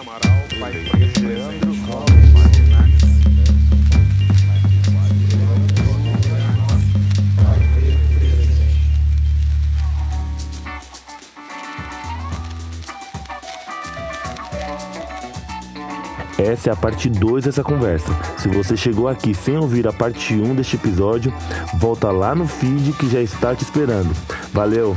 Amaral, Essa é a parte 2 dessa conversa. Se você chegou aqui sem ouvir a parte 1 um deste episódio, volta lá no feed que já está te esperando. Valeu!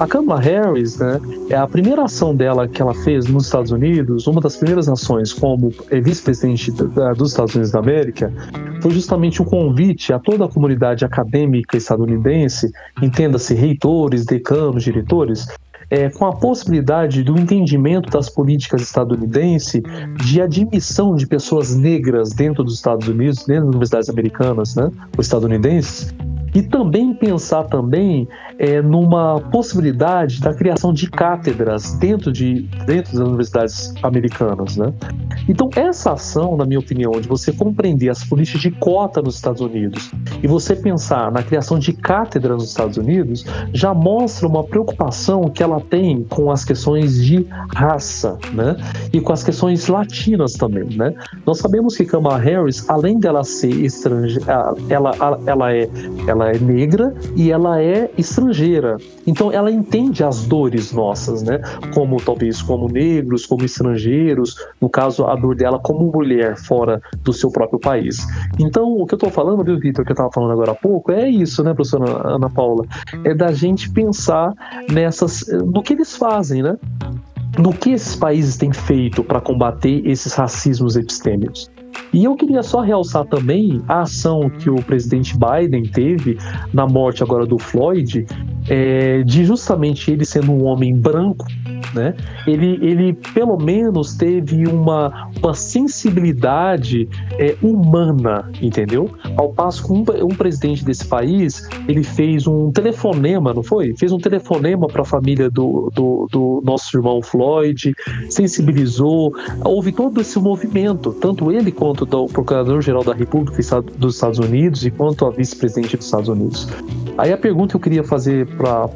A Kamala Harris, né, é a primeira ação dela que ela fez nos Estados Unidos, uma das primeiras ações como vice-presidente dos Estados Unidos da América, foi justamente um convite a toda a comunidade acadêmica estadunidense, entenda-se reitores, decanos, diretores, é, com a possibilidade do entendimento das políticas estadunidenses de admissão de pessoas negras dentro dos Estados Unidos, dentro das universidades americanas, né, ou estadunidenses, e também pensar também é, numa possibilidade da criação de cátedras dentro, de, dentro das universidades americanas. Né? Então, essa ação, na minha opinião, de você compreender as políticas de cota nos Estados Unidos e você pensar na criação de cátedras nos Estados Unidos, já mostra uma preocupação que ela tem com as questões de raça né? e com as questões latinas também. Né? Nós sabemos que Kamala Harris, além dela ser estrangeira, ela, ela, é, ela é negra e ela é estrangeira. Então ela entende as dores nossas, né? Como talvez como negros, como estrangeiros, no caso a dor dela como mulher fora do seu próprio país. Então o que eu estou falando, viu, Vitor, que eu estava falando agora há pouco, é isso, né, professora Ana Paula? É da gente pensar nessas, no que eles fazem, né? No que esses países têm feito para combater esses racismos epistêmicos. E eu queria só realçar também a ação que o presidente Biden teve na morte agora do Floyd, é, de justamente ele sendo um homem branco, né? Ele, ele pelo menos teve uma, uma sensibilidade é, humana, entendeu? Ao passo que um, um, presidente desse país ele fez um telefonema, não foi? Fez um telefonema para a família do, do, do, nosso irmão Floyd, sensibilizou, houve todo esse movimento, tanto ele quanto o Procurador-Geral da República dos Estados Unidos e quanto a vice-presidente dos Estados Unidos. Aí a pergunta que eu queria fazer para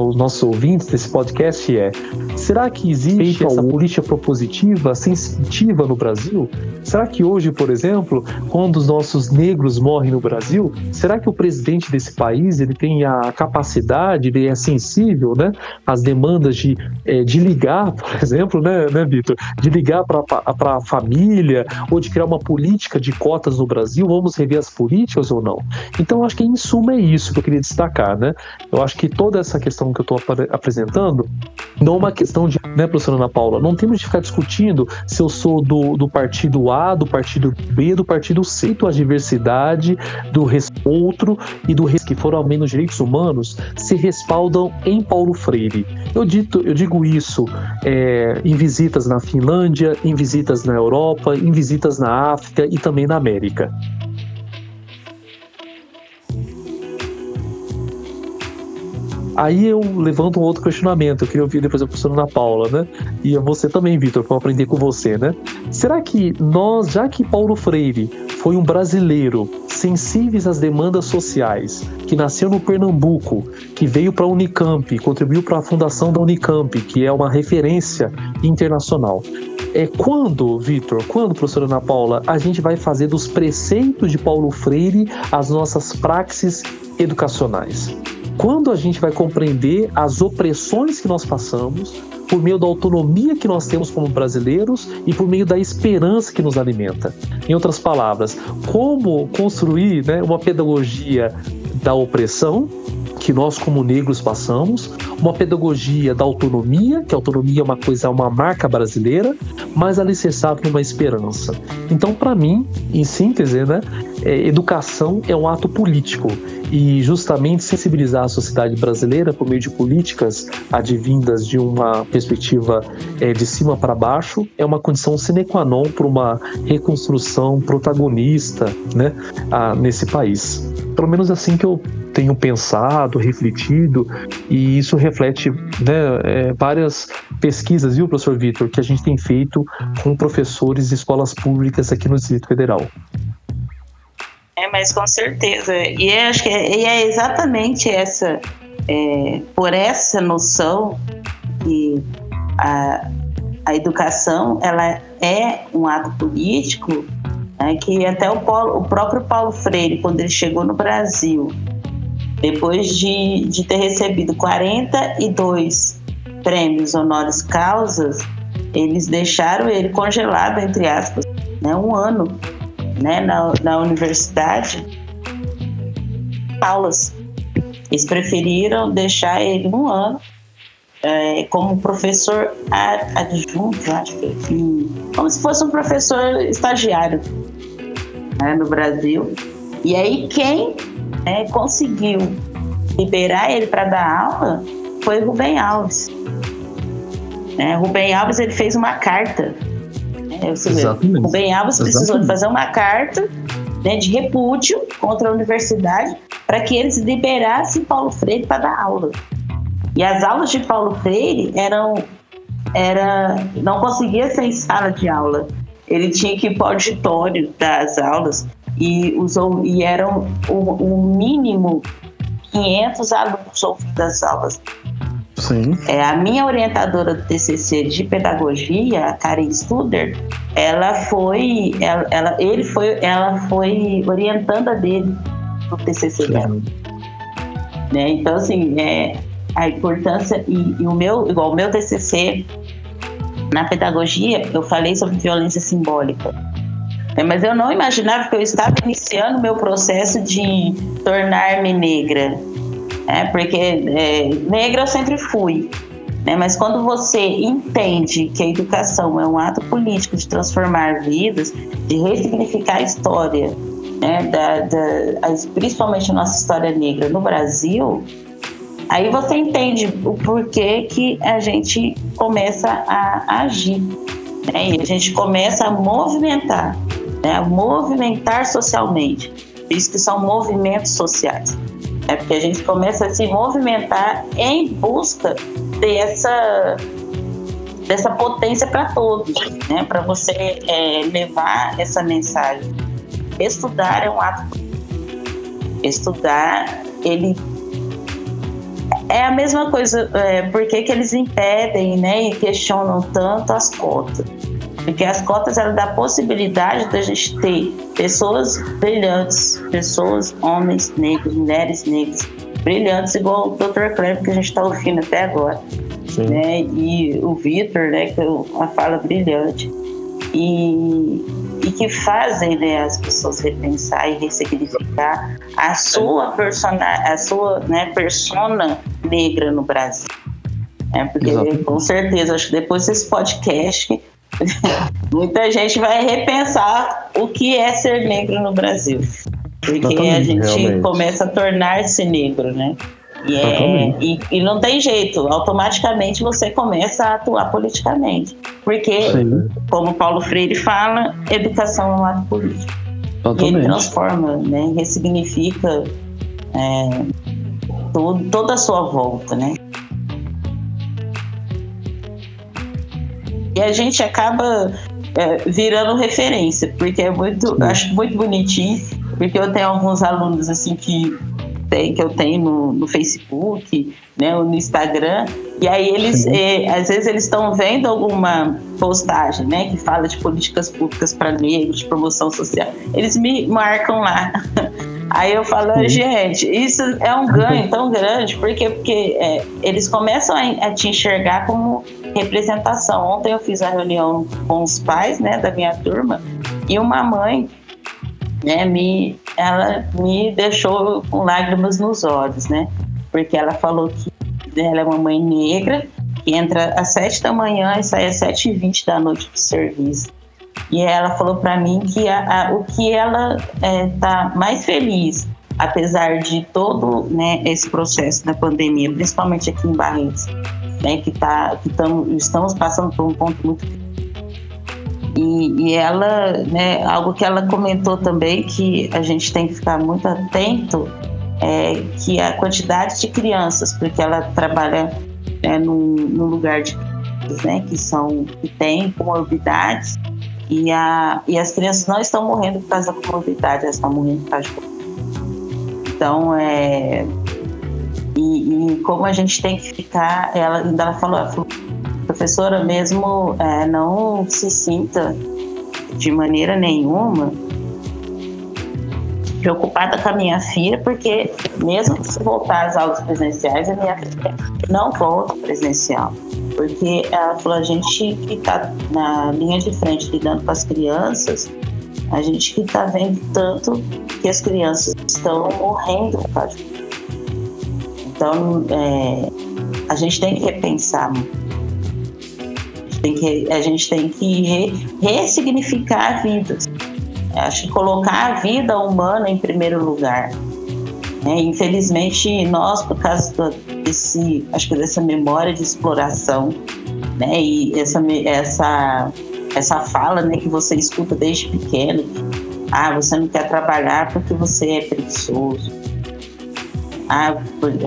os nossos ouvintes desse podcast é: será que existe essa política propositiva, sensitiva no Brasil? Será que hoje, por exemplo, quando os nossos negros morrem no Brasil, será que o presidente desse país ele tem a capacidade, ele é sensível, né, às demandas de, é, de ligar, por exemplo, né, né Vitor, de ligar para a família ou de criar uma política de cotas no Brasil? Vamos rever as políticas ou não? Então, acho que em suma é isso que eu queria destacar, né? Eu acho que toda essa questão que eu estou apresentando não é uma questão de, né, professora Ana Paula, não temos de ficar discutindo se eu sou do, do partido A, do partido B, do partido C, a diversidade, do outro e do que foram ao menos direitos humanos se respaldam em Paulo Freire. Eu, dito, eu digo isso é, em visitas na Finlândia, em visitas na Europa, em visitas na África e também na América. Aí eu levanto um outro questionamento, eu queria ouvir depois a professora Ana Paula, né? E você também, Vitor, para aprender com você, né? Será que nós, já que Paulo Freire foi um brasileiro sensíveis às demandas sociais, que nasceu no Pernambuco, que veio para a Unicamp, contribuiu para a fundação da Unicamp, que é uma referência internacional. É quando, Vitor, quando, professora Ana Paula, a gente vai fazer dos preceitos de Paulo Freire as nossas praxes educacionais? Quando a gente vai compreender as opressões que nós passamos, por meio da autonomia que nós temos como brasileiros e por meio da esperança que nos alimenta. Em outras palavras, como construir né, uma pedagogia da opressão que nós como negros passamos, uma pedagogia da autonomia, que a autonomia é uma coisa, uma marca brasileira, mas alicerçada numa esperança. Então, para mim, em síntese, né, é, educação é um ato político e justamente sensibilizar a sociedade brasileira por meio de políticas advindas de uma perspectiva é, de cima para baixo é uma condição sine qua non para uma reconstrução protagonista né, a, nesse país. Pelo menos assim que eu tenho pensado, refletido, e isso reflete né, é, várias pesquisas, viu, professor Vitor, que a gente tem feito com professores de escolas públicas aqui no Distrito Federal. É, mas com certeza. E é, acho que é, é exatamente essa, é, por essa noção que a, a educação ela é um ato político né, que até o, Paulo, o próprio Paulo Freire, quando ele chegou no Brasil, depois de, de ter recebido 42 prêmios honoris causas, eles deixaram ele congelado, entre aspas, né, um ano né, na, na universidade, aulas. Eles preferiram deixar ele um ano é, como professor adjunto, acho que como se fosse um professor estagiário né, no Brasil. E aí quem né, conseguiu liberar ele para dar aula foi Rubem Alves. É, Rubem Alves ele fez uma carta. Né, Exatamente. Rubem Alves precisou Exatamente. fazer uma carta né, de repúdio contra a universidade para que eles liberassem Paulo Freire para dar aula. E as aulas de Paulo Freire eram era não conseguia ser em sala de aula. Ele tinha que ir para o auditório das aulas e usou e eram o, o mínimo 500 alunos ouvindo as aulas. Sim. É, a minha orientadora do TCC de pedagogia, a Karen Studer, ela foi, ela, ela, ele foi, ela foi orientanda dele no TCC Sim. dela. Né? Então, assim, é, a importância e, e, o meu, igual o meu TCC na pedagogia, eu falei sobre violência simbólica. É, mas eu não imaginava que eu estava iniciando o meu processo de tornar-me negra. É, porque é, negra eu sempre fui. Né? Mas quando você entende que a educação é um ato político de transformar vidas, de ressignificar a história, né? da, da, principalmente a nossa história negra no Brasil, aí você entende o porquê que a gente começa a agir. Né? E a gente começa a movimentar, né? a movimentar socialmente. Isso que são movimentos sociais. É porque a gente começa a se movimentar em busca dessa dessa potência para todos, né? Para você é, levar essa mensagem. Estudar é um ato. Estudar, ele é a mesma coisa. É, por que, que eles impedem, né? E questionam tanto as cotas? Porque as cotas ela dá a possibilidade da gente ter pessoas brilhantes, pessoas, homens negros, mulheres negras, brilhantes, igual o Dr. Cleber que a gente está ouvindo até agora. Né? E o Vitor, né, que é uma fala brilhante. E, e que fazem né, as pessoas repensar e ressignificar a sua persona, a sua né, persona negra no Brasil. É, porque Exato. com certeza, acho que depois desse podcast muita gente vai repensar o que é ser negro no Brasil. Porque a gente realmente. começa a tornar-se negro, né? E, é, e, e, não tem jeito, automaticamente você começa a atuar politicamente. Porque, Sim. como Paulo Freire fala, educação é um ato político. Totalmente. E ele transforma, né? ressignifica é, todo, toda a sua volta, né? E a gente acaba é, virando referência, porque é muito, acho muito bonitinho, porque eu tenho alguns alunos assim que tem, que eu tenho no, no Facebook, né, no Instagram, e aí eles, é, às vezes eles estão vendo alguma postagem, né, que fala de políticas públicas para negros, de promoção social, eles me marcam lá. Aí eu falo, gente, isso é um ganho tão grande, porque, porque é, eles começam a, a, te enxergar como representação. Ontem eu fiz a reunião com os pais né, da minha turma e uma mãe né, me, ela me deixou com lágrimas nos olhos, né? Porque ela falou que ela é uma mãe negra, que entra às sete da manhã e sai às sete e vinte da noite do serviço. E ela falou para mim que a, a, o que ela está é, tá mais feliz, apesar de todo né, esse processo da pandemia, principalmente aqui em Barretos, né, que, tá, que tamo, estamos passando por um ponto muito e, e ela, né, algo que ela comentou também que a gente tem que ficar muito atento é, que a quantidade de crianças, porque ela trabalha é, num, num lugar de né, que são que tem comorbidades e, a, e as crianças não estão morrendo por causa da comorbidade, elas estão morrendo por causa de então é e, e, como a gente tem que ficar, ela ainda ela falou, ela falou professora mesmo é, não se sinta de maneira nenhuma preocupada com a minha filha, porque mesmo se voltar às aulas presenciais, a minha filha não volta presencial. Porque ela falou, a gente que está na linha de frente lidando com as crianças, a gente que está vendo tanto que as crianças estão morrendo por Então, é, a gente tem que repensar. Tem que, a gente tem que re, ressignificar vidas. Acho que colocar a vida humana em primeiro lugar. É, infelizmente, nós, por causa desse, acho que dessa memória de exploração, né, e essa, essa, essa fala né, que você escuta desde pequeno, ah, você não quer trabalhar porque você é preguiçoso. Ah,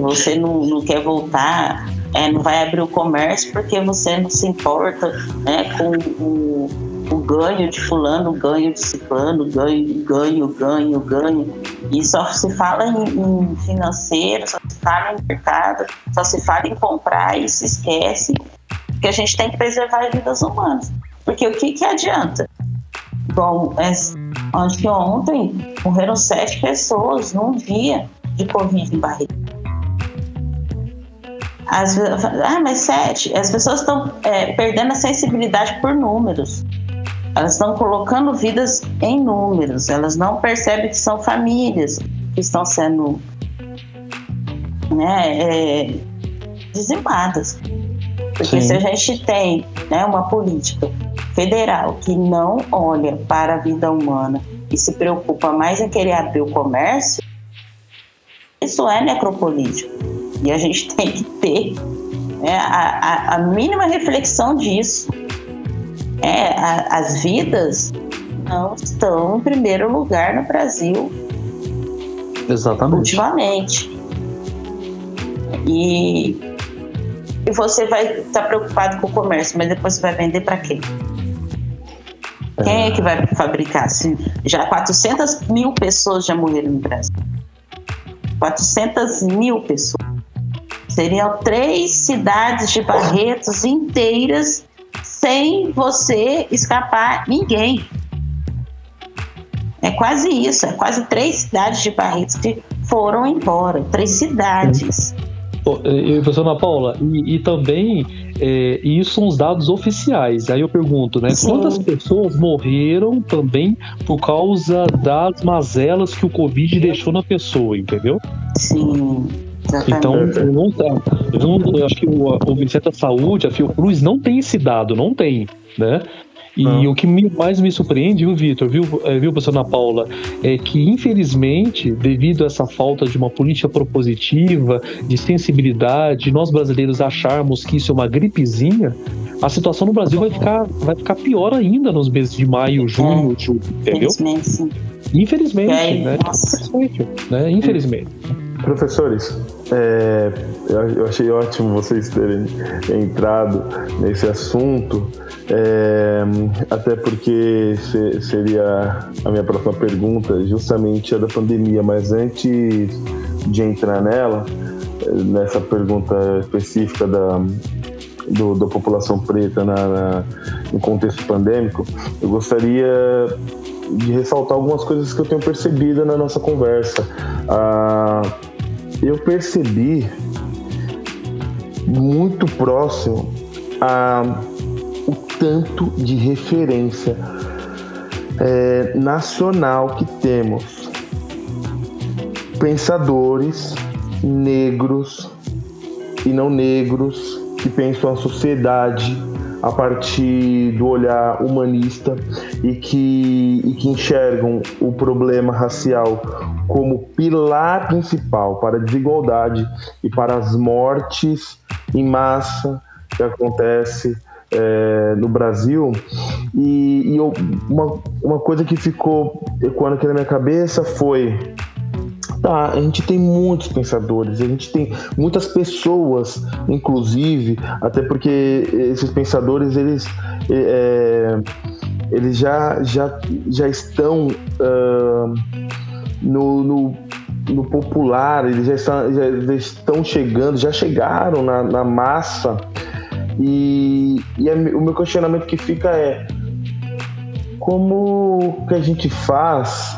você não, não quer voltar, é, não vai abrir o comércio porque você não se importa né, com o o ganho de fulano, o ganho de ciclano, ganho, ganho, ganho, ganho. E só se fala em, em, financeiro, só se fala em mercado, só se fala em comprar e se esquece que a gente tem que preservar vidas humanas. Porque o que, que adianta? Bom, é, acho que ontem morreram sete pessoas num dia de Covid em barriga. As, ah, mas sete. As pessoas estão é, perdendo a sensibilidade por números. Elas estão colocando vidas em números, elas não percebem que são famílias que estão sendo né, é, dizimadas. Porque Sim. se a gente tem né, uma política federal que não olha para a vida humana e se preocupa mais em querer abrir o comércio, isso é necropolítico. E a gente tem que ter né, a, a, a mínima reflexão disso é, a, as vidas não estão em primeiro lugar no Brasil. Exatamente. Ultimamente. E, e você vai estar tá preocupado com o comércio, mas depois você vai vender para quem? Quem é que vai fabricar? Se já 400 mil pessoas já morreram no Brasil. 400 mil pessoas. Seriam três cidades de Barretos inteiras sem você escapar ninguém. É quase isso, é quase três cidades de Barretos que foram embora, três cidades. E, professora Ana Paula, e, e também é, isso são os dados oficiais. Aí eu pergunto, né? Sim. Quantas pessoas morreram também por causa das mazelas que o Covid deixou na pessoa, entendeu? Sim. Então, eu não, eu, não, eu acho que o, o Ministério da Saúde, a Fiocruz, não tem esse dado, não tem, né? E não. o que me, mais me surpreende, viu, Vitor, viu, é, viu, professora Ana Paula, é que, infelizmente, devido a essa falta de uma política propositiva, de sensibilidade, nós brasileiros acharmos que isso é uma gripezinha, a situação no Brasil vai ficar, vai ficar pior ainda nos meses de maio, junho, é, julho, entendeu? Infelizmente, sim. Infelizmente, né? Infelizmente, né? Infelizmente. Professores, é, eu achei ótimo vocês terem entrado nesse assunto, é, até porque seria a minha próxima pergunta, justamente a da pandemia, mas antes de entrar nela, nessa pergunta específica da, do, da população preta na, na, no contexto pandêmico, eu gostaria de ressaltar algumas coisas que eu tenho percebido na nossa conversa. Ah, eu percebi muito próximo a o tanto de referência é, nacional que temos. Pensadores negros e não negros que pensam a sociedade a partir do olhar humanista e que, e que enxergam o problema racial como pilar principal para a desigualdade e para as mortes em massa que acontece é, no Brasil. E, e eu, uma, uma coisa que ficou ecoando aqui na minha cabeça foi Tá, a gente tem muitos pensadores, a gente tem muitas pessoas, inclusive, até porque esses pensadores eles, é, eles já, já, já estão uh, no, no, no, popular, eles já estão, já, estão chegando, já chegaram na, na massa. E, e o meu questionamento que fica é como que a gente faz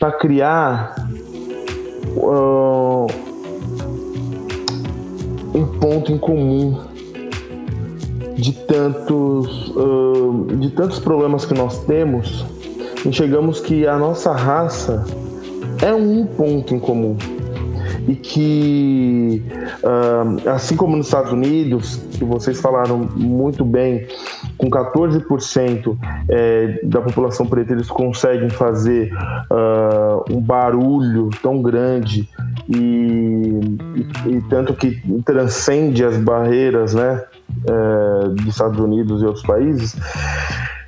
para criar uh, um ponto em comum de tantos, uh, de tantos problemas que nós temos, enxergamos que a nossa raça é um ponto em comum. E que, uh, assim como nos Estados Unidos, que vocês falaram muito bem, com 14% é, da população preta eles conseguem fazer uh, um barulho tão grande e, e, e, tanto que transcende as barreiras né, é, dos Estados Unidos e outros países.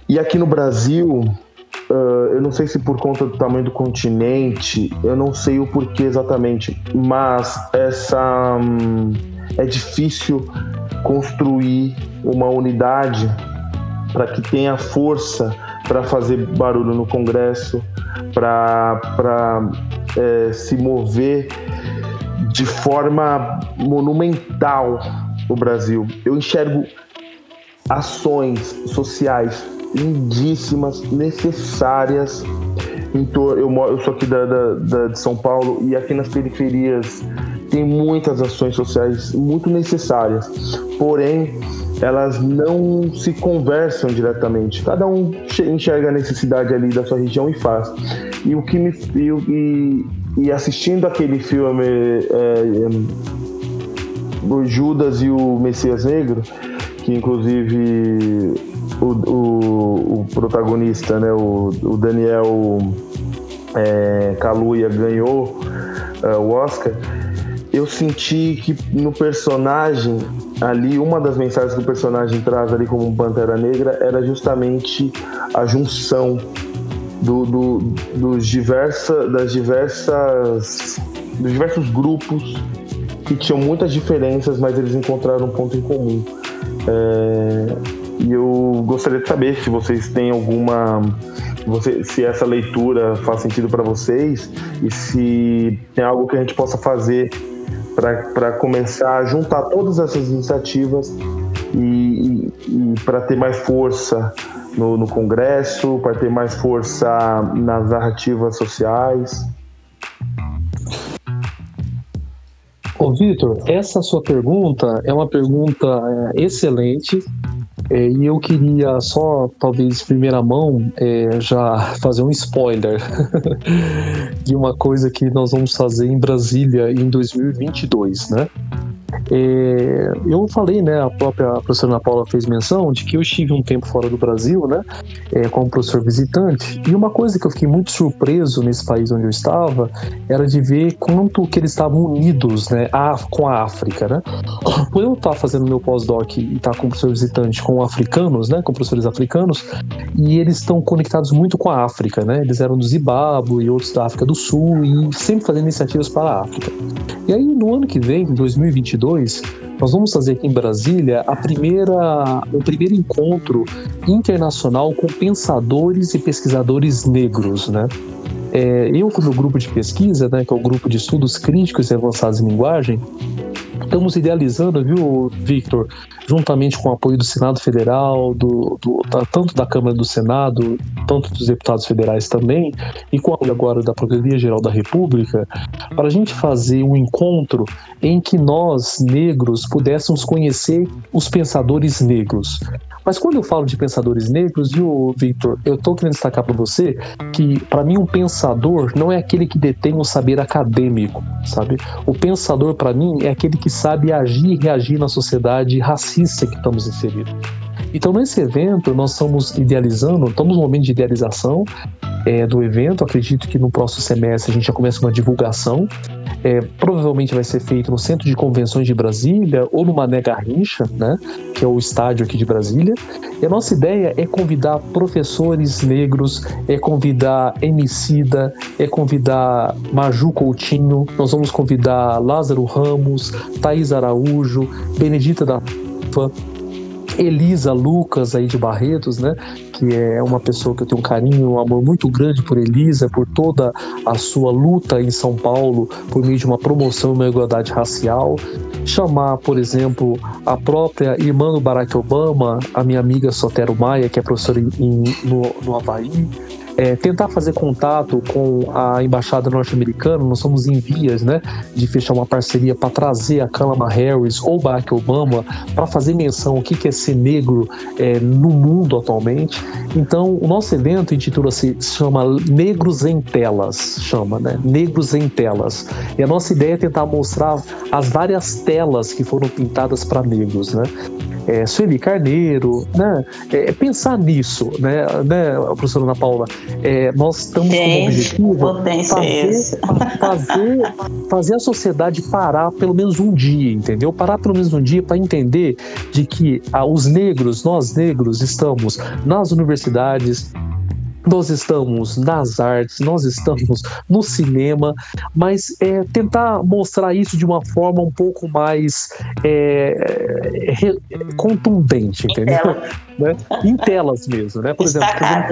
E aqui no Brasil, Uh, eu não sei se por conta do tamanho do continente, eu não sei o porquê exatamente, mas essa hum, é difícil construir uma unidade para que tenha força para fazer barulho no Congresso, para é, se mover de forma monumental no Brasil. Eu enxergo ações sociais lindíssimas, necessárias. Eu, moro, eu sou aqui da, da, da, de São Paulo e aqui nas periferias tem muitas ações sociais muito necessárias, porém elas não se conversam diretamente. Cada um enxerga a necessidade ali da sua região e faz. E o que me e, e assistindo aquele filme é, é, o Judas e o Messias Negro, que inclusive o, o, o protagonista, né, o, o Daniel é, Kaluuya ganhou é, o Oscar, eu senti que no personagem ali, uma das mensagens que o personagem traz ali como Pantera Negra era justamente a junção do, do, dos diversa, das diversas dos diversos grupos que tinham muitas diferenças, mas eles encontraram um ponto em comum. É, e eu gostaria de saber se vocês têm alguma. Você, se essa leitura faz sentido para vocês e se tem algo que a gente possa fazer para começar a juntar todas essas iniciativas e, e, e para ter mais força no, no Congresso, para ter mais força nas narrativas sociais. Ô, Vitor, essa sua pergunta é uma pergunta é, excelente é, e eu queria só, talvez, primeira mão, é, já fazer um spoiler de uma coisa que nós vamos fazer em Brasília em 2022, né? É, eu falei, né, a própria professora Ana Paula fez menção de que eu estive um tempo fora do Brasil, né, é, como professor visitante, e uma coisa que eu fiquei muito surpreso nesse país onde eu estava era de ver quanto que eles estavam unidos, né, a, com a África, né. Por eu estar fazendo meu pós-doc e estar como professor visitante com africanos, né, com professores africanos, e eles estão conectados muito com a África, né, eles eram do Zimbábue e outros da África do Sul e sempre fazendo iniciativas para a África. E aí, no ano que vem, em 2022, nós vamos fazer aqui em Brasília a primeira, o primeiro encontro internacional com pensadores e pesquisadores negros, né? É, eu, com o meu grupo de pesquisa, né, que é o grupo de estudos críticos e avançados em linguagem, estamos idealizando, viu, Victor, juntamente com o apoio do Senado Federal, do, do da, tanto da Câmara do Senado, tanto dos deputados federais também, e com o apoio agora da Procuradoria-Geral da República, para a gente fazer um encontro em que nós, negros, pudéssemos conhecer os pensadores negros. Mas quando eu falo de pensadores negros, viu, Victor, eu estou querendo destacar para você que, para mim, um pensador não é aquele que detém um saber acadêmico, sabe? O pensador, para mim, é aquele que sabe agir e reagir na sociedade racista que estamos inseridos. Então, nesse evento, nós estamos idealizando, estamos no momento de idealização é, do evento. Acredito que no próximo semestre a gente já começa uma divulgação é, provavelmente vai ser feito no Centro de Convenções de Brasília ou no Mané Garrincha, né, que é o estádio aqui de Brasília. E a nossa ideia é convidar professores negros, é convidar Emicida, é convidar Maju Coutinho, nós vamos convidar Lázaro Ramos, Thaís Araújo, Benedita da Elisa Lucas aí de Barretos, né? Que é uma pessoa que eu tenho um carinho, um amor muito grande por Elisa, por toda a sua luta em São Paulo por meio de uma promoção e uma igualdade racial. Chamar, por exemplo, a própria irmã do Barack Obama, a minha amiga Sotero Maia, que é professora em, no, no Havaí, é, tentar fazer contato com a embaixada norte-americana, nós somos em vias né, de fechar uma parceria para trazer a Kamala Harris ou Barack Obama para fazer menção o que é ser negro é, no mundo atualmente. Então, o nosso evento intitula-se chama Negros em Telas, chama, né? Negros em Telas. E a nossa ideia é tentar mostrar as várias telas que foram pintadas para negros, né? É, Sueli Carneiro, né? É, pensar nisso, né, né professora Ana Paula? É, nós estamos com o objetivo fazer, fazer, fazer a sociedade parar pelo menos um dia, entendeu? Parar pelo menos um dia para entender de que ah, os negros, nós negros, estamos nas universidades, nós estamos nas artes, nós estamos no cinema, mas é, tentar mostrar isso de uma forma um pouco mais é, re, contundente, entendeu? né? em telas mesmo, né? Por exemplo,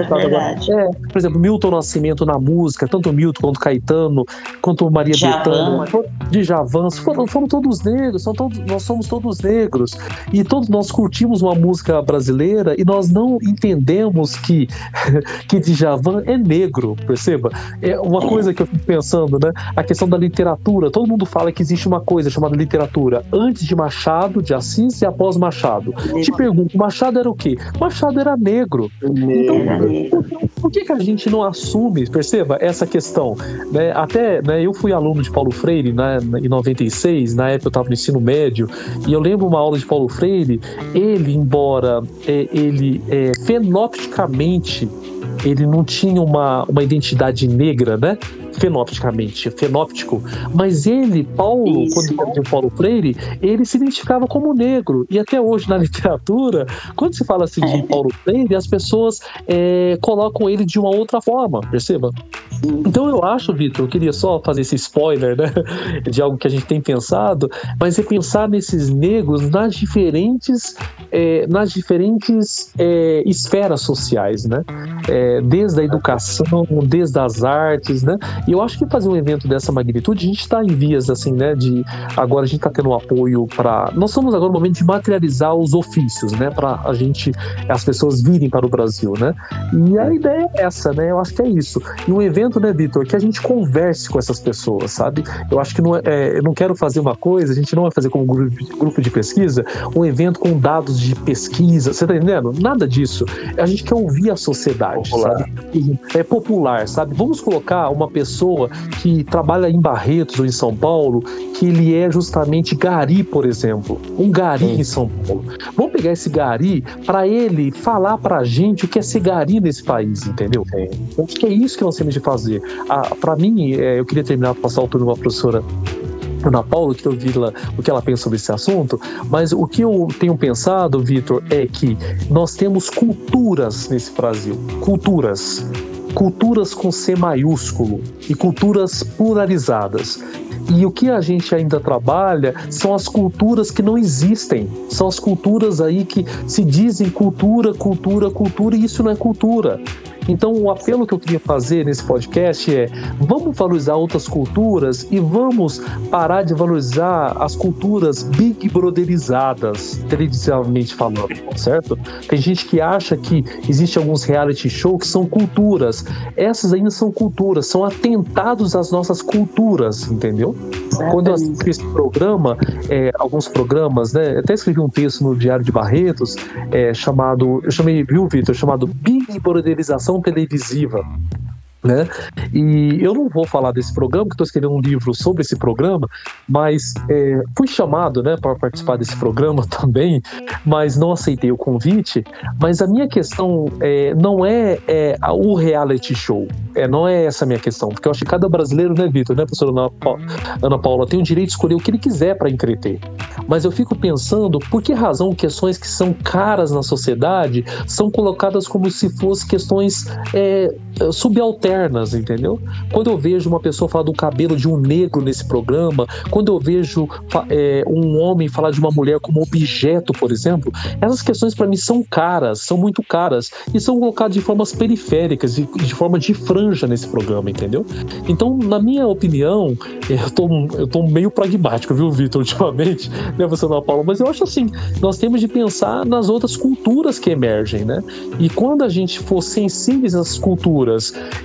por exemplo, é, por exemplo, Milton Nascimento na música, tanto Milton quanto Caetano, quanto Maria Bethânia, de Javan, foram, foram todos negros, são todos, nós somos todos negros e todos nós curtimos uma música brasileira e nós não entendemos que que Djavan é negro, perceba? É uma coisa que eu fico pensando, né? A questão da literatura, todo mundo fala que existe uma coisa chamada literatura antes de Machado, de Assis e após Machado. Te pergunto, Machado era o quê? Machado era negro. Então, por que, que a gente não assume, perceba, essa questão? Né? Até né, eu fui aluno de Paulo Freire né, em 96, na época eu estava no ensino médio, e eu lembro uma aula de Paulo Freire, ele, embora é, ele é, fenotipicamente ele não tinha uma, uma identidade negra, né? Fenopticamente, fenóptico, mas ele, Paulo, Isso. quando escreveu Paulo Freire, ele se identificava como negro. E até hoje na literatura, quando se fala assim de é. Paulo Freire, as pessoas é, colocam ele de uma outra forma, perceba? Então eu acho, Vitor, eu queria só fazer esse spoiler, né, de algo que a gente tem pensado, mas é pensar nesses negros nas diferentes, é, nas diferentes é, esferas sociais, né, é, desde a educação, desde as artes, né, e eu acho que fazer um evento dessa magnitude, a gente está em vias, assim, né? De agora a gente está tendo um apoio para. Nós estamos agora no momento de materializar os ofícios, né? Para a gente, as pessoas virem para o Brasil, né? E a ideia é essa, né? Eu acho que é isso. E um evento, né, Vitor, que a gente converse com essas pessoas, sabe? Eu acho que não é, é, eu não quero fazer uma coisa, a gente não vai fazer como grupo de pesquisa, um evento com dados de pesquisa, você tá entendendo? Nada disso. A gente quer ouvir a sociedade, popular. sabe? É popular, sabe? Vamos colocar uma pessoa pessoa que trabalha em Barretos ou em São Paulo, que ele é justamente gari, por exemplo. Um gari Sim. em São Paulo. Vamos pegar esse gari para ele falar pra gente o que é ser gari nesse país, entendeu? Acho que é isso que nós temos de fazer. Ah, para mim, é, eu queria terminar passar o turno uma professora Ana Paula, que eu vi lá, o que ela pensa sobre esse assunto, mas o que eu tenho pensado, Vitor, é que nós temos culturas nesse Brasil, culturas culturas com C maiúsculo e culturas pluralizadas. E o que a gente ainda trabalha são as culturas que não existem. São as culturas aí que se dizem cultura, cultura, cultura, e isso não é cultura. Então, o apelo que eu queria fazer nesse podcast é: vamos valorizar outras culturas e vamos parar de valorizar as culturas big brotherizadas, televisivamente falando, certo? Tem gente que acha que existe alguns reality shows que são culturas. Essas ainda são culturas, são atentados às nossas culturas, entendeu? Quando eu assisti esse programa, é, alguns programas, né? Até escrevi um texto no Diário de Barretos, é, chamado, eu chamei, viu, Vitor, chamado Big Brotherização televisiva. Né? E eu não vou falar desse programa, que estou escrevendo um livro sobre esse programa, mas é, fui chamado né, para participar desse programa também, mas não aceitei o convite. Mas a minha questão é, não é, é, o reality show, é, não é essa a minha questão, porque eu acho que cada brasileiro, né, Vitor, né, professora Ana, Ana Paula, tem o direito de escolher o que ele quiser para entreter. Mas eu fico pensando por que razão questões que são caras na sociedade são colocadas como se fossem questões é, subalternas, entendeu? Quando eu vejo uma pessoa falar do cabelo de um negro nesse programa, quando eu vejo é, um homem falar de uma mulher como objeto, por exemplo, essas questões para mim são caras, são muito caras e são colocadas de formas periféricas, de, de forma de franja nesse programa, entendeu? Então, na minha opinião, eu tô, eu tô meio pragmático, viu, Vitor, ultimamente, né, você não, Paulo, mas eu acho assim, nós temos de pensar nas outras culturas que emergem, né? E quando a gente for sensíveis às culturas,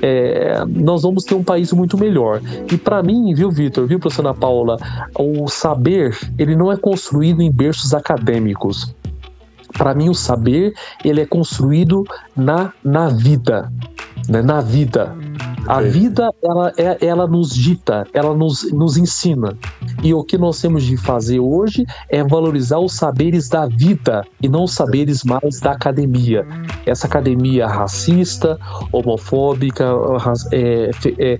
é, nós vamos ter um país muito melhor. E para mim, viu, Vitor, viu, professora Paula, o saber, ele não é construído em berços acadêmicos. Para mim, o saber, ele é construído na, na vida, né? na vida. A vida, ela, é, ela nos dita, ela nos, nos ensina. E o que nós temos de fazer hoje é valorizar os saberes da vida e não os saberes mais da academia. Essa academia racista, homofóbica, é, é,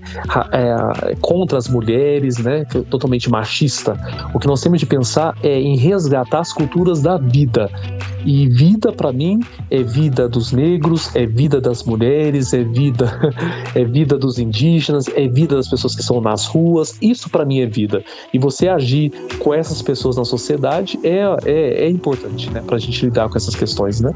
é, contra as mulheres, né? totalmente machista. O que nós temos de pensar é em resgatar as culturas da vida. E vida, para mim, é vida dos negros, é vida das mulheres, é vida, é vida dos indígenas, é vida das pessoas que estão nas ruas. Isso para mim é vida. E você agir com essas pessoas na sociedade é, é, é importante, né? Pra gente lidar com essas questões, né?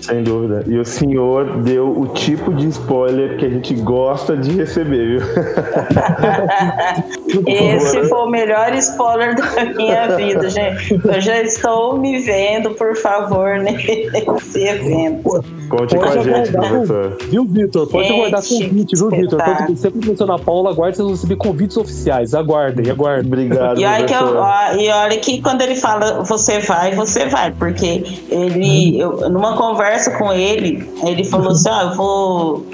Sem dúvida. E o senhor deu o tipo de spoiler que a gente gosta de receber, viu? Esse foi o melhor spoiler da minha vida, gente. Eu já estou me vendo, por favor, nesse evento. Conte com a gente, professor. Viu, Vitor? Pode gente, aguardar convite, viu, Vitor? Quando você funciona a Paula, aguarde, vocês vão receber convites oficiais. Aguardem, aguardem. Obrigado, e olha, que eu, e olha que quando ele fala você vai, você vai. Porque ele, eu, numa conversa com ele, ele falou assim, ah, eu vou...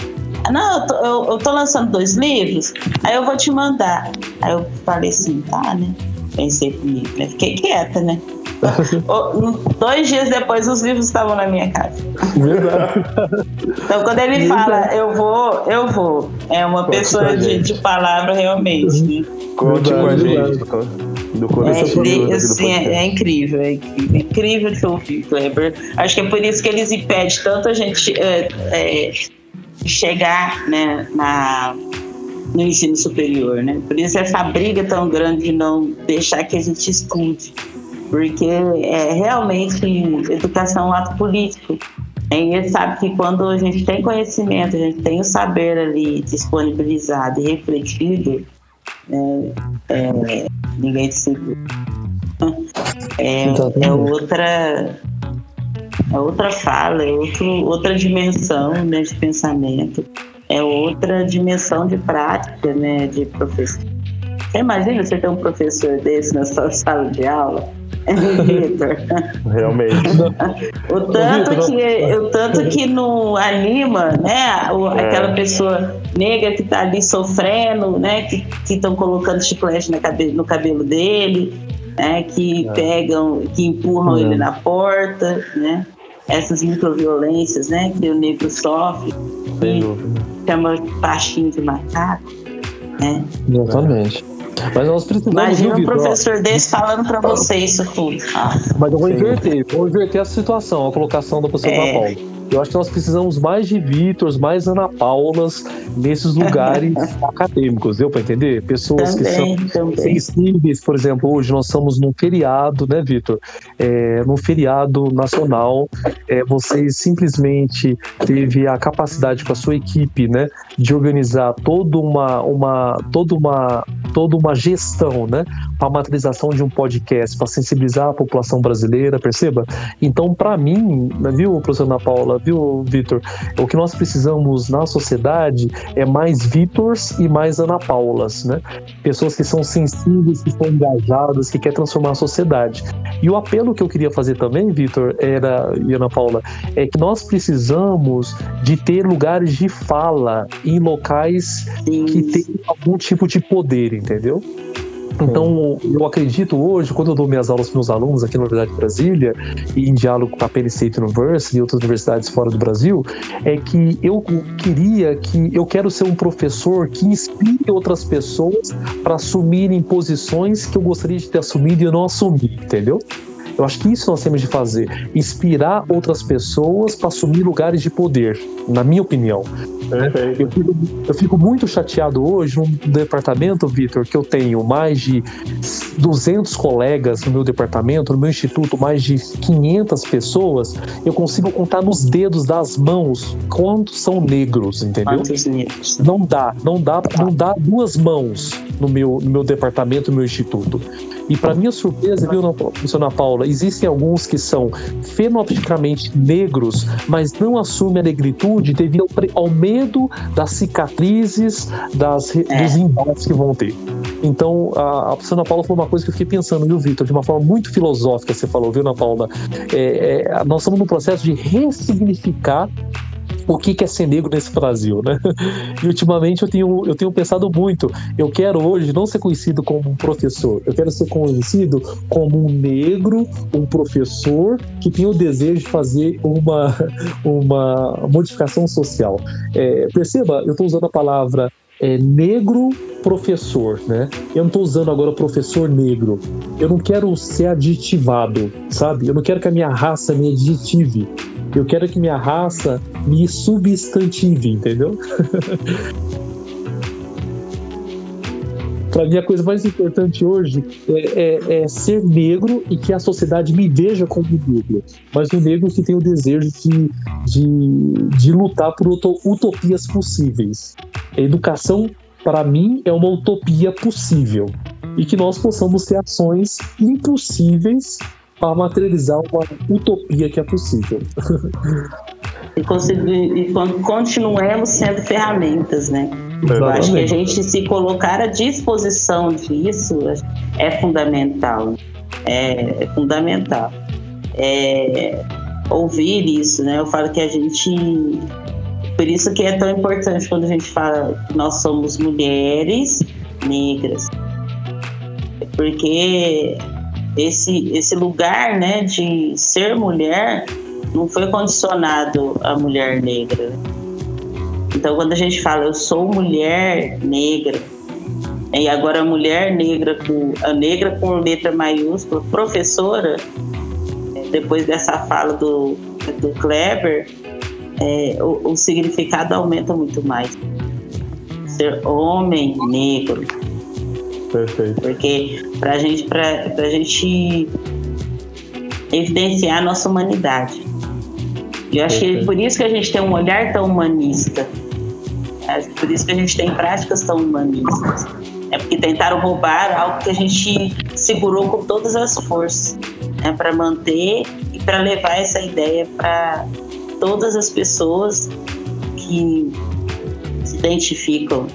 Não, eu tô, eu, eu tô lançando dois livros, aí eu vou te mandar. Aí eu falei assim, tá, né? Pensei comigo, né? Fiquei quieta, né? Dois dias depois, os livros estavam na minha casa. então, quando ele fala, eu vou, eu vou, é uma Conte pessoa de, de, palavra realmente. Né? Conte com a gente. Do começo é, assim, é, é, incrível, é incrível, é incrível de ouvir, Kleber. Acho que é por isso que eles impedem tanto a gente é, é, chegar né, na, no ensino superior, né? Por isso essa briga tão grande de não deixar que a gente estude porque é realmente educação é um ato político. E ele sabe que quando a gente tem conhecimento, a gente tem o saber ali disponibilizado e refletido, é, é, ninguém se é, é outra é outra fala, é outro, outra dimensão né, de pensamento, é outra dimensão de prática né, de professor. Você imagina você ter um professor desse na sua sala de aula? Vitor. Realmente. o tanto que o tanto que não anima, né, o, é. aquela pessoa negra que está ali sofrendo, né, que estão colocando chiclete na cabe, no cabelo dele, né, que é. pegam, que empurram é. ele na porta, né, essas microviolências, né, que o negro sofre, que chama baixinho de macaco, né. Exatamente. Mas nós precisamos. Imagina um professor desse falando para você isso tudo. Ah. Mas eu vou inverter, vou inverter a situação, a colocação da professora é. Paula. Eu acho que nós precisamos mais de Vítors, mais Ana Paulas nesses lugares acadêmicos, deu para entender? Pessoas também, que são sensíveis, por exemplo, hoje nós estamos num feriado, né, Vitor? É, num feriado nacional, é, você simplesmente teve a capacidade com a sua equipe, né, de organizar toda uma, uma, toda uma, toda uma gestão, né, para a materialização de um podcast, para sensibilizar a população brasileira, perceba? Então, para mim, viu, professora Ana Paula, Viu, Vitor? O que nós precisamos na sociedade é mais Vitors e mais Ana Paulas, né? Pessoas que são sensíveis, que estão engajadas, que querem transformar a sociedade. E o apelo que eu queria fazer também, Vitor, era, e Ana Paula, é que nós precisamos de ter lugares de fala em locais que têm algum tipo de poder, entendeu? Então, eu acredito hoje, quando eu dou minhas aulas para meus alunos aqui na Universidade de Brasília e em diálogo com a Penn State University e outras universidades fora do Brasil, é que eu queria que eu quero ser um professor que inspire outras pessoas para assumirem posições que eu gostaria de ter assumido e eu não assumi, entendeu? Eu acho que isso nós temos de fazer, inspirar outras pessoas para assumir lugares de poder, na minha opinião. Eu fico, eu fico, muito chateado hoje no departamento, Vitor, que eu tenho mais de 200 colegas no meu departamento, no meu instituto, mais de 500 pessoas. Eu consigo contar nos dedos das mãos quantos são negros, entendeu? Não dá, não dá, não dá duas mãos no meu, no meu departamento, no meu instituto. E para minha surpresa, viu, Ana Paula, existem alguns que são fenotipicamente negros, mas não assumem a negritude devido ao medo das cicatrizes, das, é. dos embates que vão ter. Então, a, a Ana Paula falou uma coisa que eu fiquei pensando, viu, Vitor, de uma forma muito filosófica, você falou, viu, Ana Paula? É, é, nós estamos no processo de ressignificar o que é ser negro nesse Brasil, né? E ultimamente eu tenho, eu tenho pensado muito. Eu quero hoje não ser conhecido como um professor, eu quero ser conhecido como um negro, um professor que tem o desejo de fazer uma, uma modificação social. É, perceba, eu estou usando a palavra é, negro professor, né? Eu não estou usando agora professor negro. Eu não quero ser aditivado, sabe? Eu não quero que a minha raça me aditive. Eu quero que minha raça me substantive, entendeu? Para mim, a coisa mais importante hoje é, é, é, ser negro e que a sociedade me veja como negro. Mas um negro que tem o desejo de, de, de lutar por utopias possíveis. A educação, para mim, é uma utopia possível. E que nós possamos ter ações impossíveis para materializar uma utopia que é possível. e, e continuemos sendo ferramentas, né? Eu acho que a gente se colocar à disposição disso é fundamental. É, é fundamental. É, ouvir isso, né? Eu falo que a gente. Por isso que é tão importante quando a gente fala que nós somos mulheres negras. Porque esse, esse lugar né, de ser mulher não foi condicionado à mulher negra. Então, quando a gente fala eu sou mulher negra, e agora a mulher negra com a negra com letra maiúscula, professora, depois dessa fala do, do Kleber, é, o, o significado aumenta muito mais. Ser homem negro, Perfeito. Porque para gente, pra, a gente evidenciar a nossa humanidade. E eu acho Perfeito. que por isso que a gente tem um olhar tão humanista. É por isso que a gente tem práticas tão humanistas. É porque tentaram roubar algo que a gente segurou com todas as forças né, para manter e para levar essa ideia para todas as pessoas que se identificam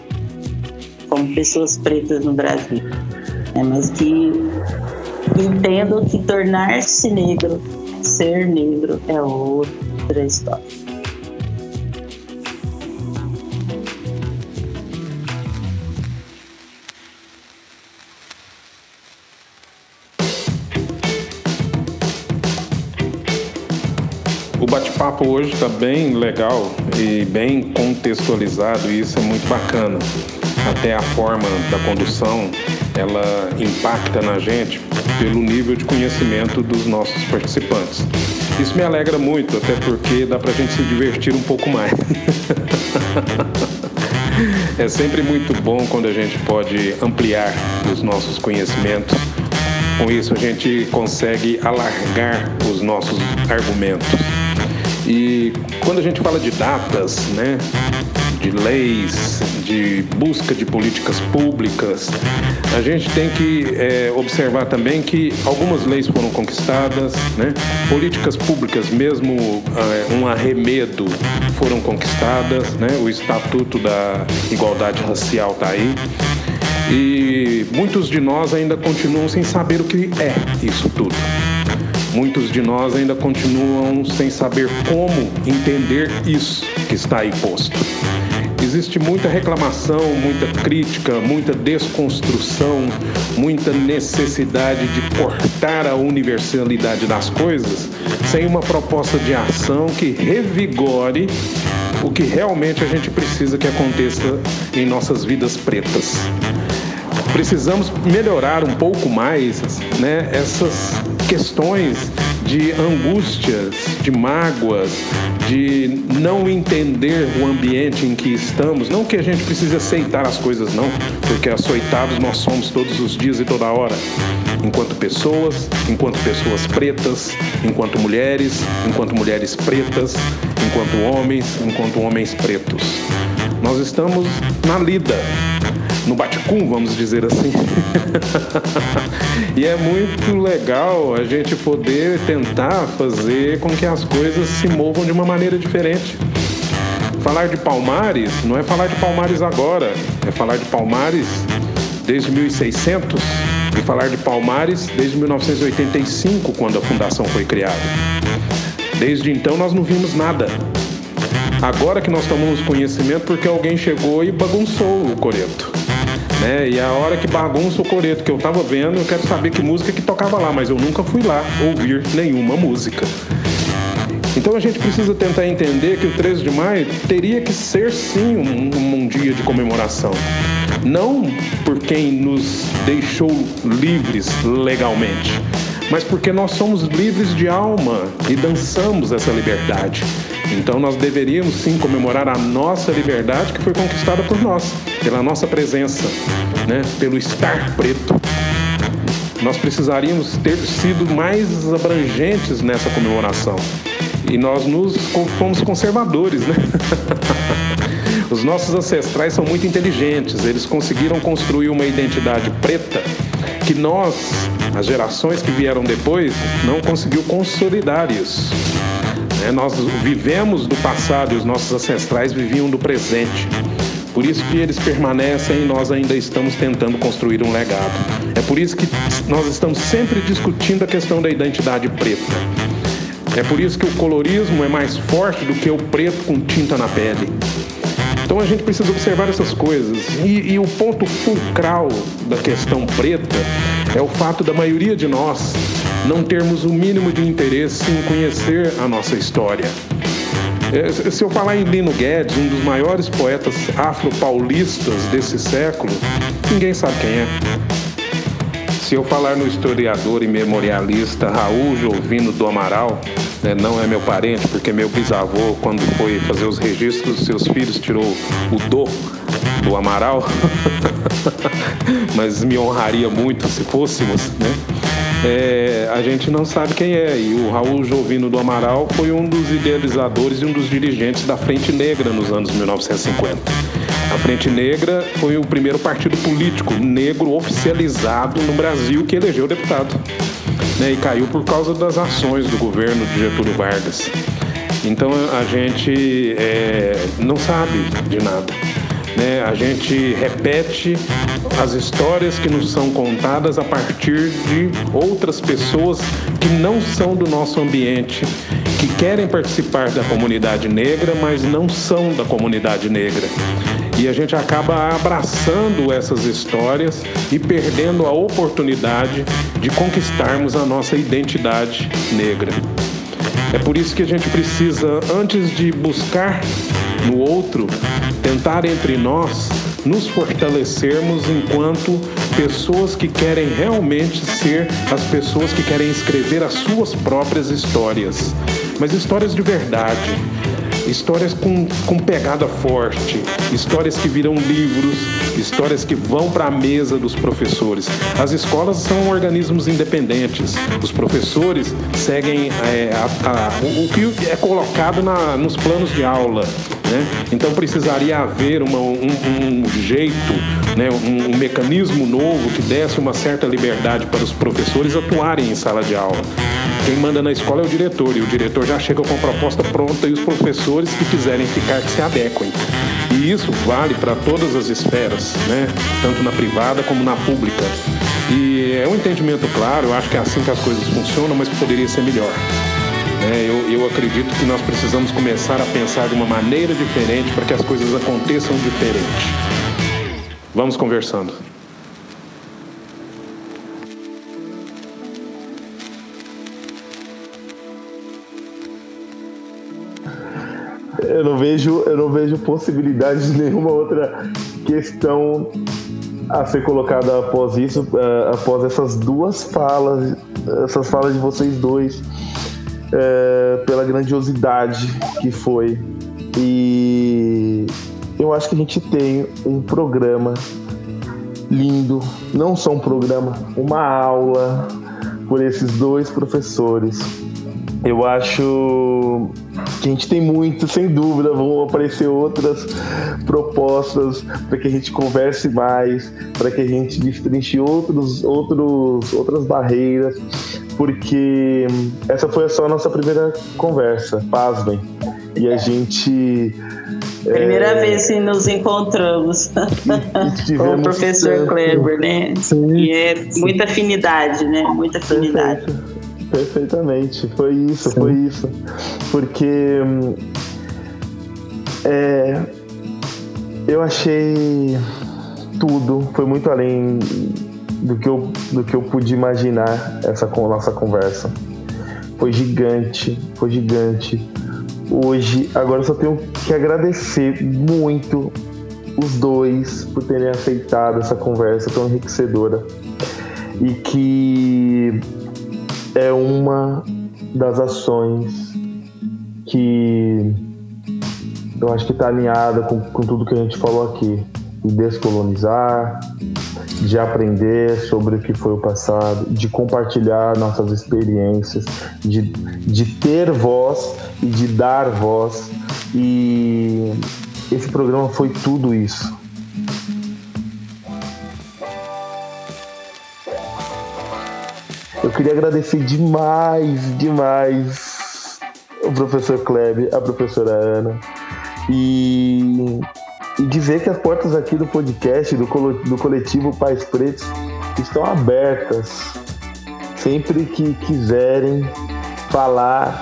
como pessoas pretas no Brasil, né? mas que entendo que tornar-se negro, ser negro, é outra história. O bate-papo hoje está bem legal e bem contextualizado, e isso é muito bacana até a forma da condução, ela impacta na gente pelo nível de conhecimento dos nossos participantes. Isso me alegra muito, até porque dá pra gente se divertir um pouco mais. é sempre muito bom quando a gente pode ampliar os nossos conhecimentos. Com isso, a gente consegue alargar os nossos argumentos. E quando a gente fala de datas, né? De leis, de busca de políticas públicas, a gente tem que é, observar também que algumas leis foram conquistadas, né? políticas públicas, mesmo é, um arremedo, foram conquistadas, né? o Estatuto da Igualdade Racial está aí. E muitos de nós ainda continuam sem saber o que é isso tudo. Muitos de nós ainda continuam sem saber como entender isso que está aí posto. Existe muita reclamação, muita crítica, muita desconstrução, muita necessidade de cortar a universalidade das coisas sem uma proposta de ação que revigore o que realmente a gente precisa que aconteça em nossas vidas pretas. Precisamos melhorar um pouco mais né, essas questões de angústias, de mágoas, de não entender o ambiente em que estamos. Não que a gente precise aceitar as coisas, não, porque açoitados nós somos todos os dias e toda hora. Enquanto pessoas, enquanto pessoas pretas, enquanto mulheres, enquanto mulheres pretas, enquanto homens, enquanto homens pretos. Nós estamos na lida, no baticum, vamos dizer assim. e é muito legal a gente poder tentar fazer com que as coisas se movam de uma maneira diferente. Falar de Palmares não é falar de Palmares agora, é falar de Palmares desde 1600 e falar de Palmares desde 1985, quando a fundação foi criada. Desde então nós não vimos nada. Agora que nós tomamos conhecimento porque alguém chegou e bagunçou o coreto. Né? E a hora que bagunça o coreto que eu tava vendo, eu quero saber que música que tocava lá, mas eu nunca fui lá ouvir nenhuma música. Então a gente precisa tentar entender que o 13 de maio teria que ser sim um, um dia de comemoração. Não por quem nos deixou livres legalmente, mas porque nós somos livres de alma e dançamos essa liberdade. Então nós deveríamos sim comemorar a nossa liberdade que foi conquistada por nós, pela nossa presença, né? pelo estar preto. Nós precisaríamos ter sido mais abrangentes nessa comemoração. E nós nos fomos conservadores, né? Os nossos ancestrais são muito inteligentes, eles conseguiram construir uma identidade preta que nós, as gerações que vieram depois, não conseguiu consolidar isso. Né? Nós vivemos do passado e os nossos ancestrais viviam do presente. Por isso que eles permanecem e nós ainda estamos tentando construir um legado. É por isso que nós estamos sempre discutindo a questão da identidade preta. É por isso que o colorismo é mais forte do que o preto com tinta na pele. Então a gente precisa observar essas coisas. E, e, o ponto fulcral da questão preta é o fato da maioria de nós não termos o mínimo de interesse em conhecer a nossa história. É, se eu falar em Lino Guedes, um dos maiores poetas afro-paulistas desse século, ninguém sabe quem é. Se eu falar no historiador e memorialista Raul Jovino do Amaral, né, não é meu parente, porque meu bisavô, quando foi fazer os registros dos seus filhos, tirou o do do Amaral, mas me honraria muito se fôssemos, né? É, a gente não sabe quem é. E o Raul Jovino do Amaral foi um dos idealizadores e um dos dirigentes da Frente Negra nos anos 1950. A Frente Negra foi o primeiro partido político negro oficializado no Brasil que elegeu deputado. Né, e caiu por causa das ações do governo de Getúlio Vargas. Então a gente é, não sabe de nada. Né? A gente repete as histórias que nos são contadas a partir de outras pessoas que não são do nosso ambiente, que querem participar da comunidade negra, mas não são da comunidade negra. E a gente acaba abraçando essas histórias e perdendo a oportunidade de conquistarmos a nossa identidade negra. É por isso que a gente precisa, antes de buscar no outro, tentar entre nós nos fortalecermos enquanto pessoas que querem realmente ser as pessoas que querem escrever as suas próprias histórias, mas histórias de verdade, histórias com, com pegada forte, histórias que viram livros, histórias que vão para a mesa dos professores. As escolas são organismos independentes, os professores seguem é, a, a, o, o, que é colocado na, nos planos de aula Né? Então precisaria haver uma, um, um, jeito, né? Um, um, mecanismo novo que desse uma certa liberdade para os professores atuarem em sala de aula. Quem manda na escola é o diretor, e o diretor já chega com a proposta pronta e os professores que quiserem ficar que se adequem. E isso vale para todas as esferas, né? tanto na privada como na pública. E é um entendimento claro, eu acho que é assim que as coisas funcionam, mas poderia ser melhor. É, eu, eu acredito que nós precisamos começar a pensar de uma maneira diferente para que as coisas aconteçam diferente. Vamos conversando. Eu não vejo, eu não vejo possibilidade de nenhuma outra questão a ser colocada após isso, uh, após essas duas falas, essas falas de vocês dois é, pela grandiosidade que foi. E eu acho que a gente tem um programa lindo, não só um programa, uma aula por esses dois professores. Eu acho que a gente tem muito, sem dúvida, vão aparecer outras propostas para que a gente converse mais, para que a gente destrinche outros, outros, outras barreiras, porque essa foi só a nossa primeira conversa, pasmem. E a gente. Primeira é... vez que nos encontramos com o professor tanto. Kleber, né? Sim. E é muita afinidade, né? Muita afinidade. Perfeito. Perfeitamente, foi isso, Sim. foi isso. Porque é, eu achei tudo, foi muito além do que eu, do que eu pude imaginar essa nossa conversa. Foi gigante, foi gigante. Hoje, agora eu só tenho que agradecer muito os dois por terem aceitado essa conversa tão enriquecedora e que é uma das ações que eu acho que está alinhada com, com tudo que a gente falou aqui, de descolonizar, de aprender sobre o que foi o passado, de compartilhar nossas experiências, de, de ter voz e de dar voz. E esse programa foi tudo isso. Eu queria agradecer demais, demais o professor Kleber, a professora Ana e e dizer que as portas aqui do podcast, do, do coletivo Pais Pretos, estão abertas. Sempre que quiserem falar,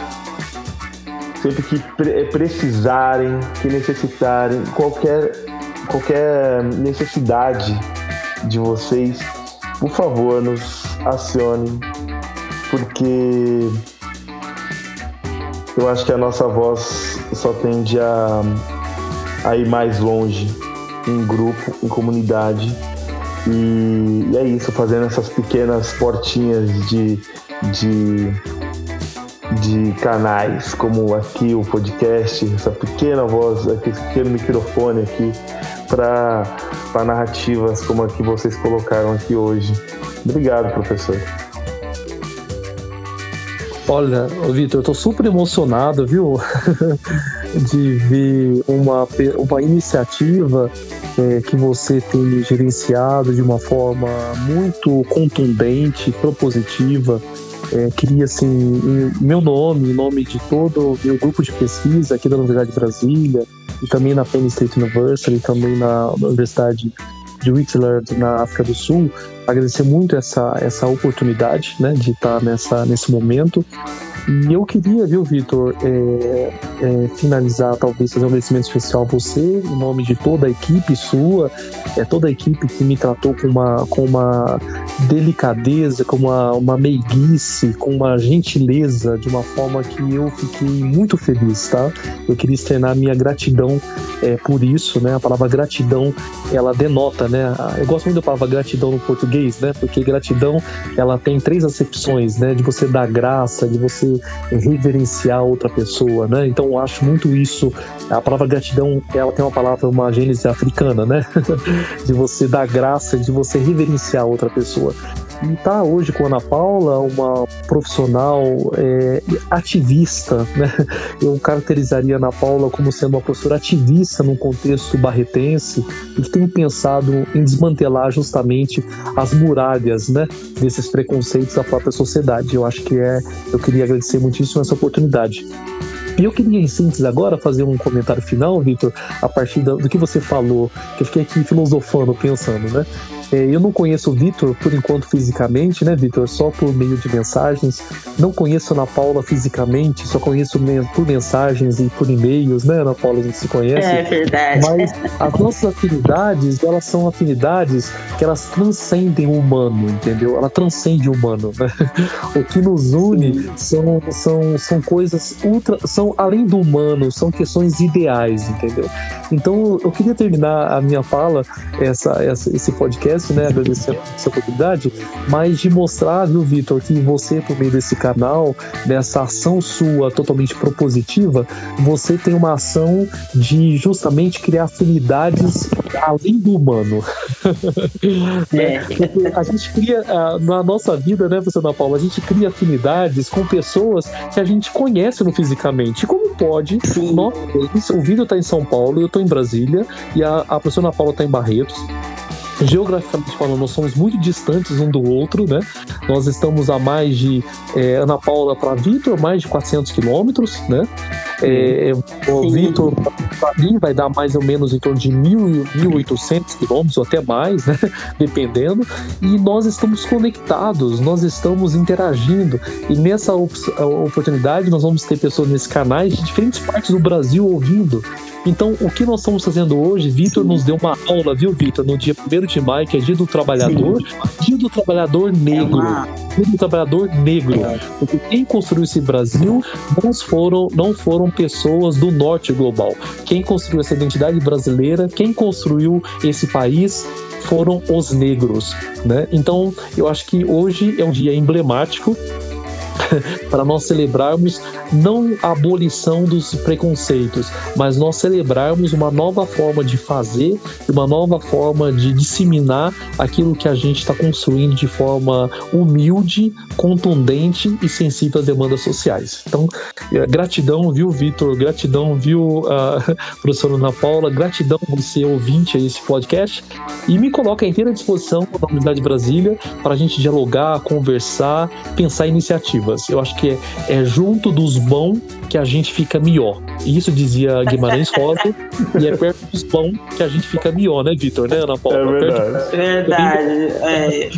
sempre que pre precisarem, que necessitarem, qualquer, qualquer necessidade de vocês, por favor, nos acionem, porque eu acho que a nossa voz só tende a a ir mais longe em grupo, em comunidade. E, e é isso, fazendo essas pequenas portinhas de, de, de canais, como aqui o podcast, essa pequena voz, aqui, esse pequeno microfone aqui, para narrativas como a que vocês colocaram aqui hoje. Obrigado, professor. Olha, Vitor, eu tô super emocionado, viu? de ver uma, uma iniciativa é, que você tem gerenciado de uma forma muito contundente, propositiva. É, queria, assim, meu nome, em nome de todo o meu grupo de pesquisa aqui da Universidade de Brasília, e também na Penn State University, também na Universidade de Whitland, na África do Sul, agradecer muito essa, essa oportunidade né, de estar nessa, nesse momento e eu queria, viu, Vitor, é, é, finalizar, talvez, fazer um agradecimento especial a você, em nome de toda a equipe sua, é, toda a equipe que me tratou com uma, com uma delicadeza, com uma, uma meiguice, com uma gentileza, de uma forma que eu fiquei muito feliz, tá? Eu queria externar minha gratidão é, por isso, né? A palavra gratidão, ela denota, né? Eu gosto muito da palavra gratidão no português, né? Porque gratidão, ela tem três acepções, né? De você dar graça, de você reverenciar outra pessoa, né? Então eu acho muito isso. A palavra gratidão, ela tem uma palavra, uma gênese africana, né? de você dar graça, de você reverenciar outra pessoa. E tá hoje com a Ana Paula, uma profissional é, ativista, né? Eu caracterizaria a Ana Paula como sendo uma professora ativista no contexto barretense e que tem pensado em desmantelar justamente as muralhas, né? Desses preconceitos da própria sociedade. Eu acho que é. Eu queria agradecer muitíssimo essa oportunidade. E eu queria, em síntese, agora fazer um comentário final, Vitor, a partir do que você falou, que eu fiquei aqui filosofando, pensando, né? É, eu não conheço o Vitor por enquanto fisicamente, né, Vitor? Só por meio de mensagens. Não conheço a Ana Paula fisicamente, só conheço por mensagens e por e-mails, né, Ana Paula? A gente se conhece. É verdade. Mas as nossas afinidades, elas são afinidades que elas transcendem o humano, entendeu? Ela transcende o humano, né? O que nos une são, são, são coisas ultra. são além do humano, são questões ideais, entendeu? Então eu queria terminar a minha fala, essa, essa esse podcast né? Agradecer essa oportunidade, mas de mostrar, viu, Vitor, que você, por meio desse canal, nessa ação sua totalmente propositiva, você tem uma ação de justamente criar afinidades além do humano. É. a gente cria, na nossa vida, né, professor Paula, a gente cria afinidades com pessoas que a gente conhece no fisicamente. Como pode, nós, o Vitor está em São Paulo, eu estou em Brasília, e a, a professora Paula está em Barretos geograficamente falando, nós somos muito distantes um do outro, né? Nós estamos a mais de é, Ana Paula para Vitor, mais de 400 quilômetros, né? É, o Vitor, para mim, vai dar mais ou menos em torno de 1.800 quilômetros, ou até mais, né? Dependendo. E nós estamos conectados, nós estamos interagindo. E nessa oportunidade, nós vamos ter pessoas nesses canais de diferentes partes do Brasil ouvindo. Então, o que nós estamos fazendo hoje, Vitor nos deu uma aula, viu, Vitor, no dia 1 de maio, que é Dia do Trabalhador, Sim. Dia do Trabalhador Negro. É. Dia do Trabalhador Negro. É. Porque quem construiu esse Brasil não foram, não foram pessoas do norte global. Quem construiu essa identidade brasileira, quem construiu esse país foram os negros, né? Então, eu acho que hoje é um dia emblemático para nós celebrarmos não a abolição dos preconceitos, mas nós celebrarmos uma nova forma de fazer, uma nova forma de disseminar aquilo que a gente está construindo de forma humilde, contundente e sensível às demandas sociais. Então, eh, gratidão, viu, Vitor? Gratidão, viu, uh, professora Ana Paula? Gratidão você, ouvinte, a esse podcast. E me coloca à inteira disposição da Unidade Brasília para a gente dialogar, conversar, pensar iniciativas. Eu acho que é, é junto dos bons que a gente fica melhor. Isso dizia Guimarães Rosa, e é perto dos bons que a gente fica melhor, né, Vitor? Né, Ana Paula? É verdade. Verdade. É,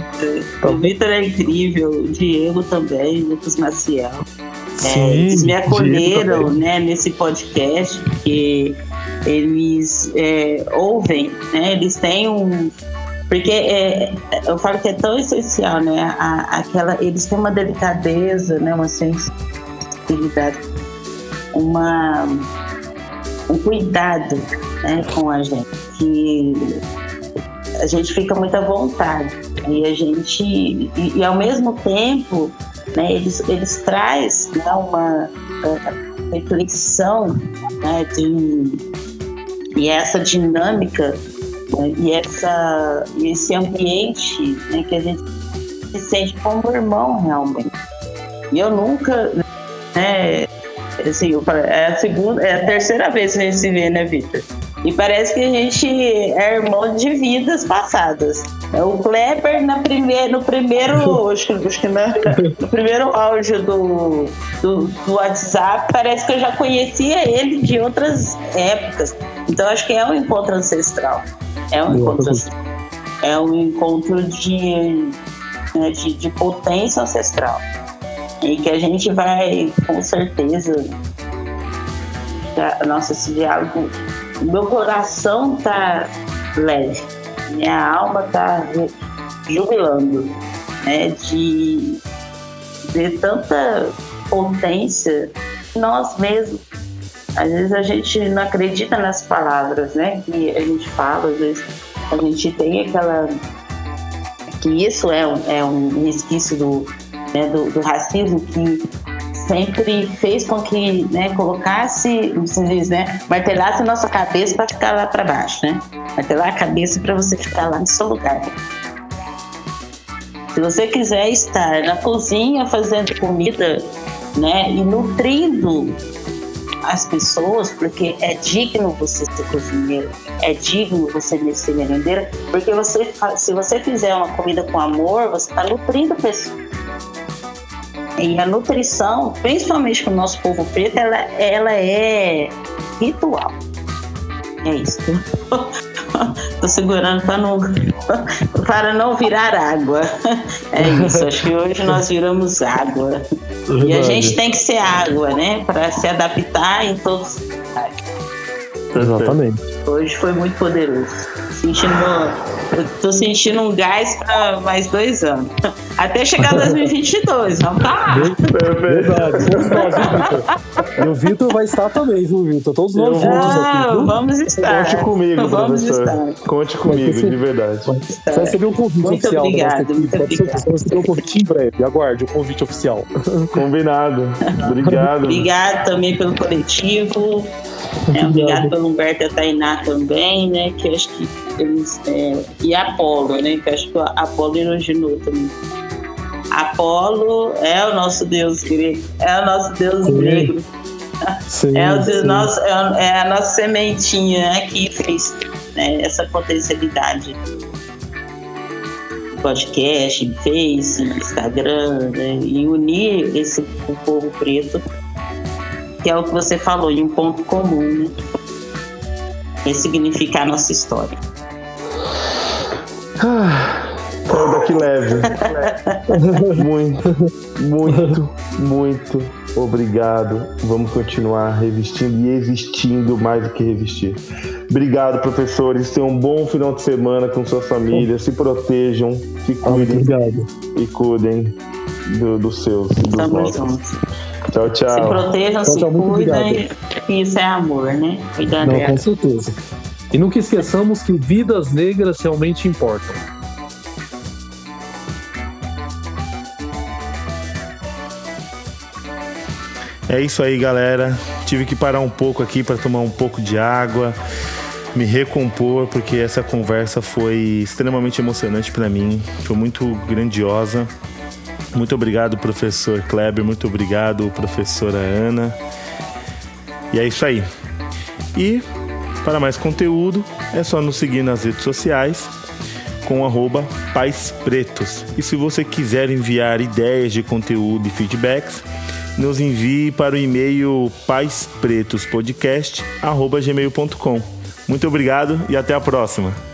tá o Vitor é incrível, o Diego também, Lucas Maciel. É, eles me acolheram né, nesse podcast, porque eles é, ouvem, né, eles têm um, porque é, eu falo que é tão essencial, né? A, aquela, eles têm uma delicadeza, né? uma sensibilidade, uma, um cuidado né? com a gente, que a gente fica muito à vontade. E a gente, e, e ao mesmo tempo, né, eles, eles traz né, uma uh, reflexão né, de, e essa dinâmica E, essa, esse ambiente né, que a gente se sente como irmão realmente. E eu nunca, né, assim, é a segunda, é a terceira vez que a gente se vê, né, Vitor? E parece que a gente é irmão de vidas passadas. O Kleber na no primeiro, acho acho que na, no primeiro áudio do, do, do, WhatsApp, parece que eu já conhecia ele de outras épocas. Então acho que é um encontro ancestral. É um encontro, é um encontro de, né, de, de potência ancestral. E que a gente vai, com certeza, nossa, esse diálogo, meu coração tá leve, minha alma tá jubilando, né, de ver tanta potência nós mesmos às vezes a gente não acredita nas palavras, né? Que a gente fala, às vezes a gente tem aquela. que isso é um, é um resquício do, né, do, do racismo que sempre fez com que né, colocasse, se diz, né, martelasse a nossa cabeça para ficar lá para baixo, né? Martelar a cabeça para você ficar lá no seu lugar. Se você quiser estar na cozinha fazendo comida, né, e nutrindo as pessoas, porque é digno você ser cozinheiro, é digno você ser merendeira, porque você, se você fizer uma comida com amor, você está nutrindo pessoas. E a nutrição, principalmente com o nosso povo preto, ela, ela é ritual. É isso. Tô segurando para não, para não virar água. É isso. Acho que hoje nós viramos água. E a gente tem que ser água, né? Para se adaptar em todos os lugares. Exatamente. Hoje foi muito poderoso. Sentindo, eu tô sentindo um gás para mais dois anos. Até chegar 2022, vamos tá viu, Vitor? E o Vitor vai estar também, viu, Vitor? Todos nós juntos aqui. Viu? Vamos estar. Conte comigo, vamos professor. Estar. Conte comigo, de verdade. Você vai receber um convite Muito oficial obrigado, da nossa equipe. Você vai receber um convite em breve. Aguarde o convite oficial. Combinado. Obrigado. Obrigado também pelo coletivo. É, obrigado pelo Humberto e a Tainá também, né? Que acho que eles. É, e a Apolo, né? Que acho que a Apolo elogiou também. Apolo é o nosso deus grego, é o nosso deus Sim. grego. Sim, É, o sim. nosso, é, é a nossa sementinha né, que fez né, essa potencialidade. Podcast, Face, Instagram, né, e unir esse o povo preto, que é o que você falou, em um ponto comum, né? Ressignificar a nossa história. Saiu daqui leve. muito, muito, muito obrigado. Vamos continuar revestindo e existindo mais do que revestir. Obrigado, professores. Tenham um bom final de semana com sua família. Se protejam, se Ah, cuidem obrigado. e cuidem do- dos seus e dos Tamo nossos. juntos. Tchau, Se tchau. protejam, Tchau, se tchau, cuidem. e Isso é amor, né? Cuidar Não, dela. com certeza. E nunca esqueçamos que vidas negras realmente importam. É isso aí, galera. Tive que parar um pouco aqui para tomar um pouco de água, me recompor, porque essa conversa foi extremamente emocionante para mim, foi muito grandiosa. Muito obrigado, professor Kleber, muito obrigado, professora Ana. E é isso aí. E para mais conteúdo, é só nos seguir nas redes sociais com arroba Pais Pretos. E se você quiser enviar ideias de conteúdo e feedbacks, nos envie para o e-mail paispretospodcast.gmail.com. Muito obrigado e até a próxima.